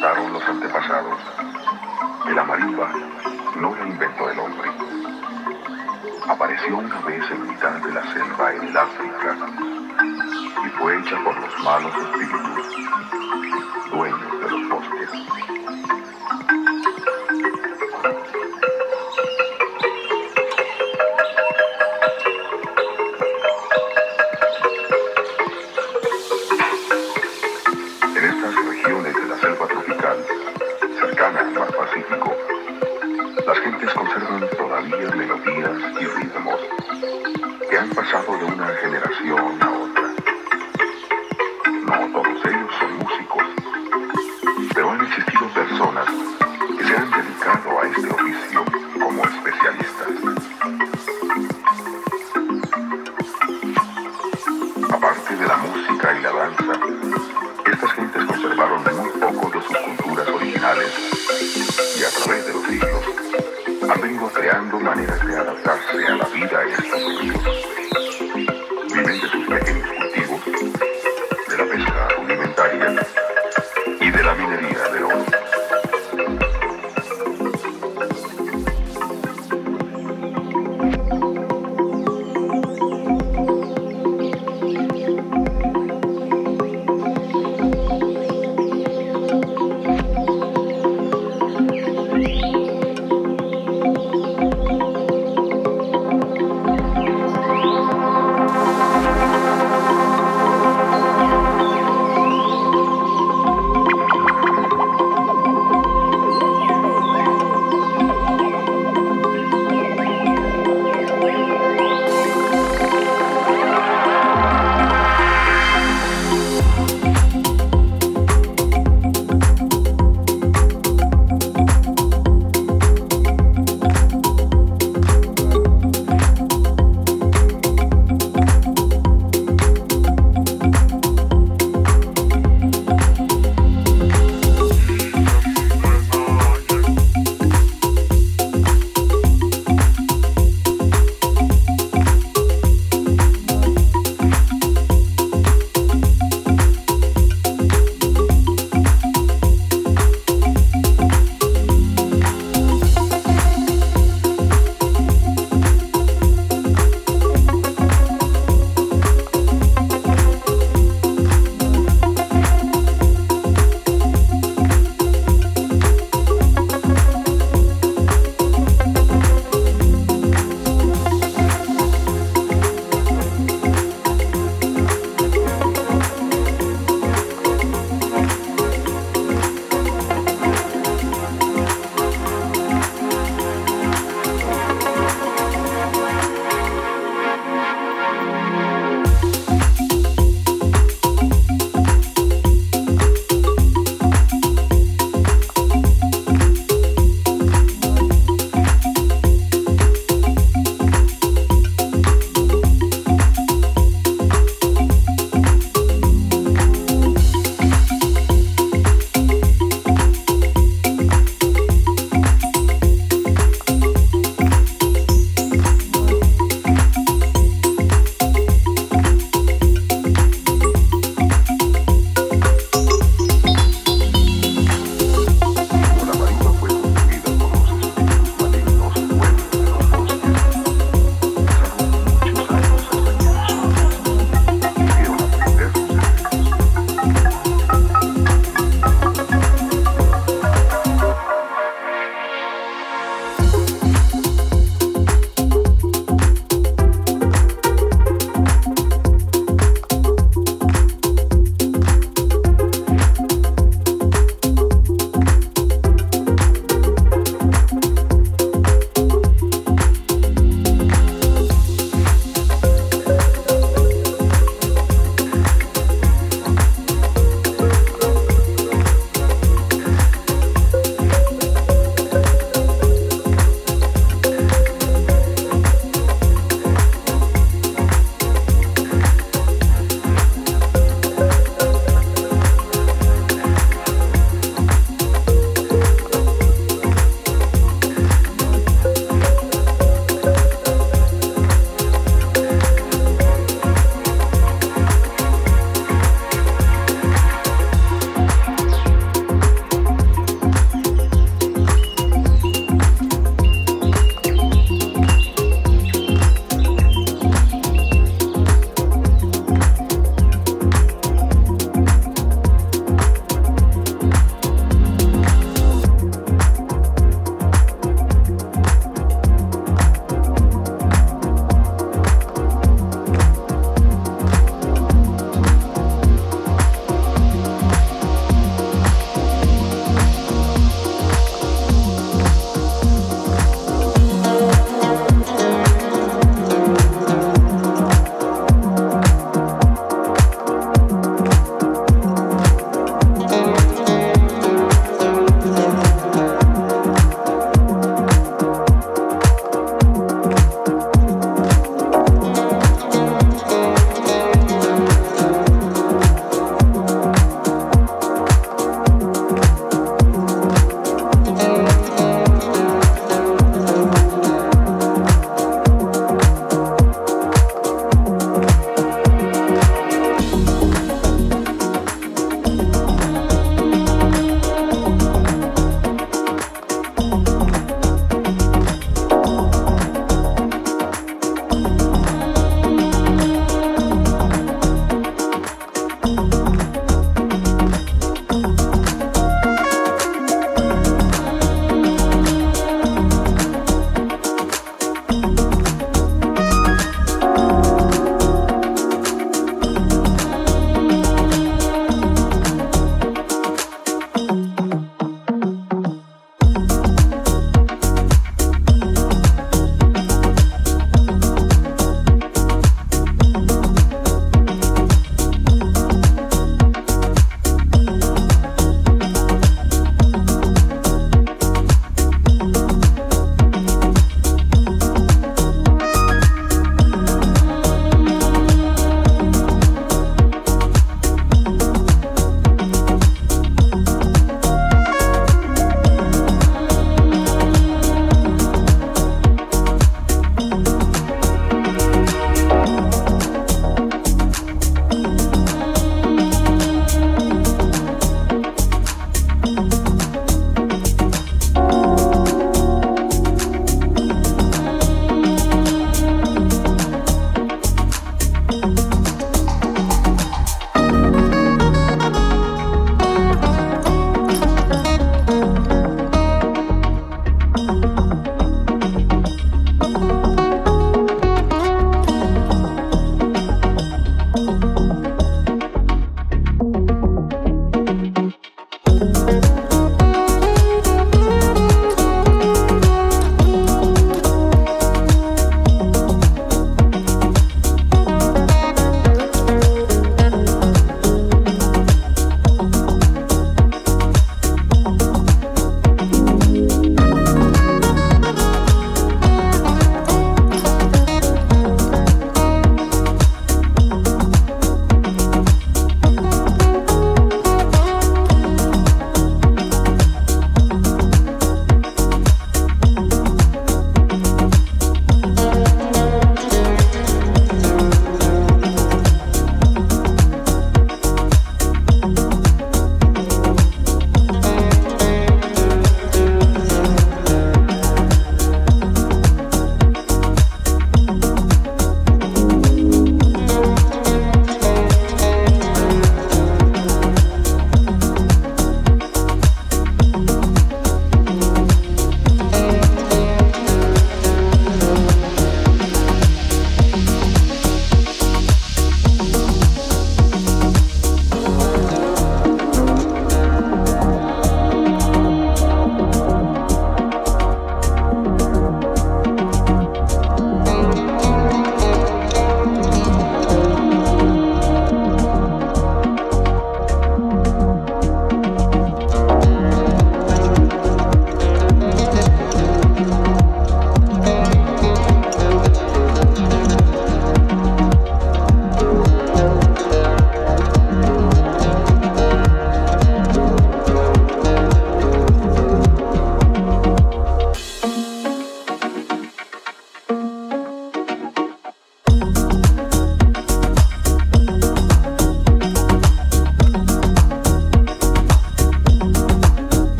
los antepasados. De la marimba no la inventó el hombre. Apareció una vez en mitad de la selva en el África y fue hecha por los malos espíritus, dueños de los bosques.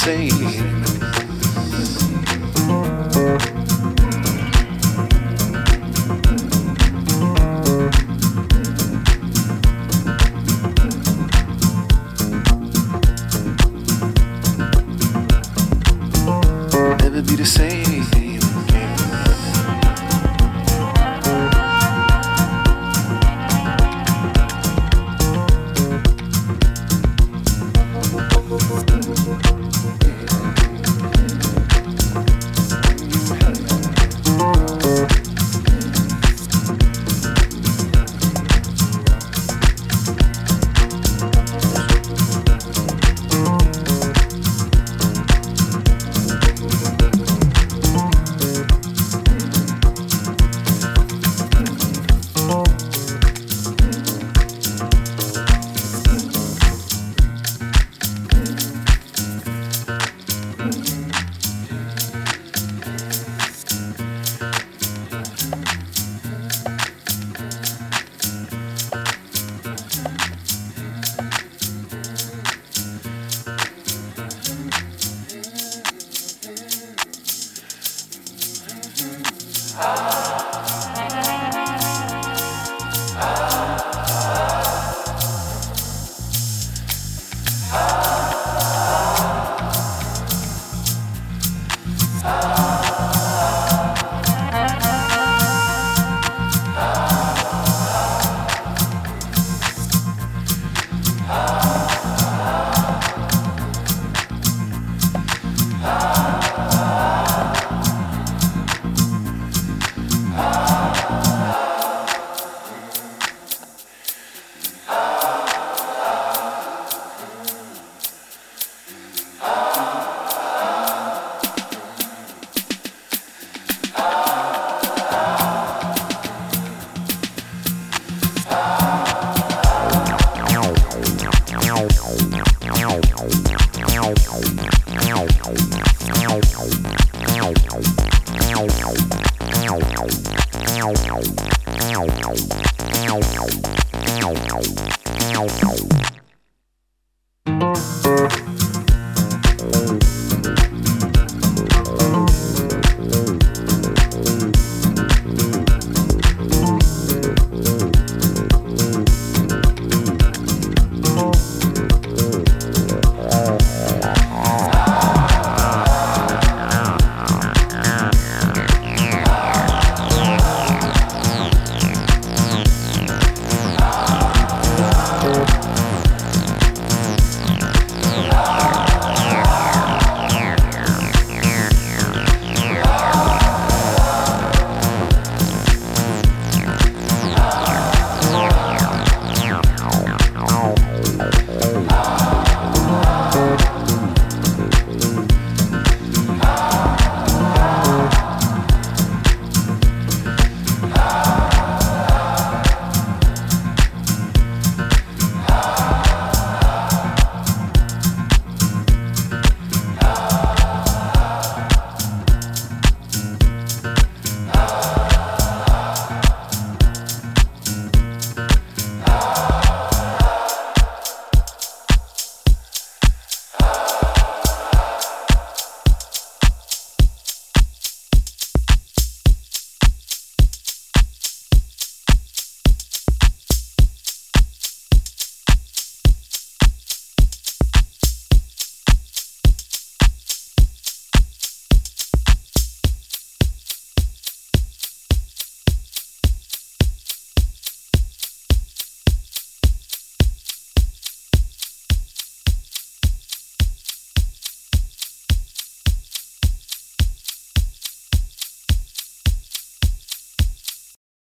same. Música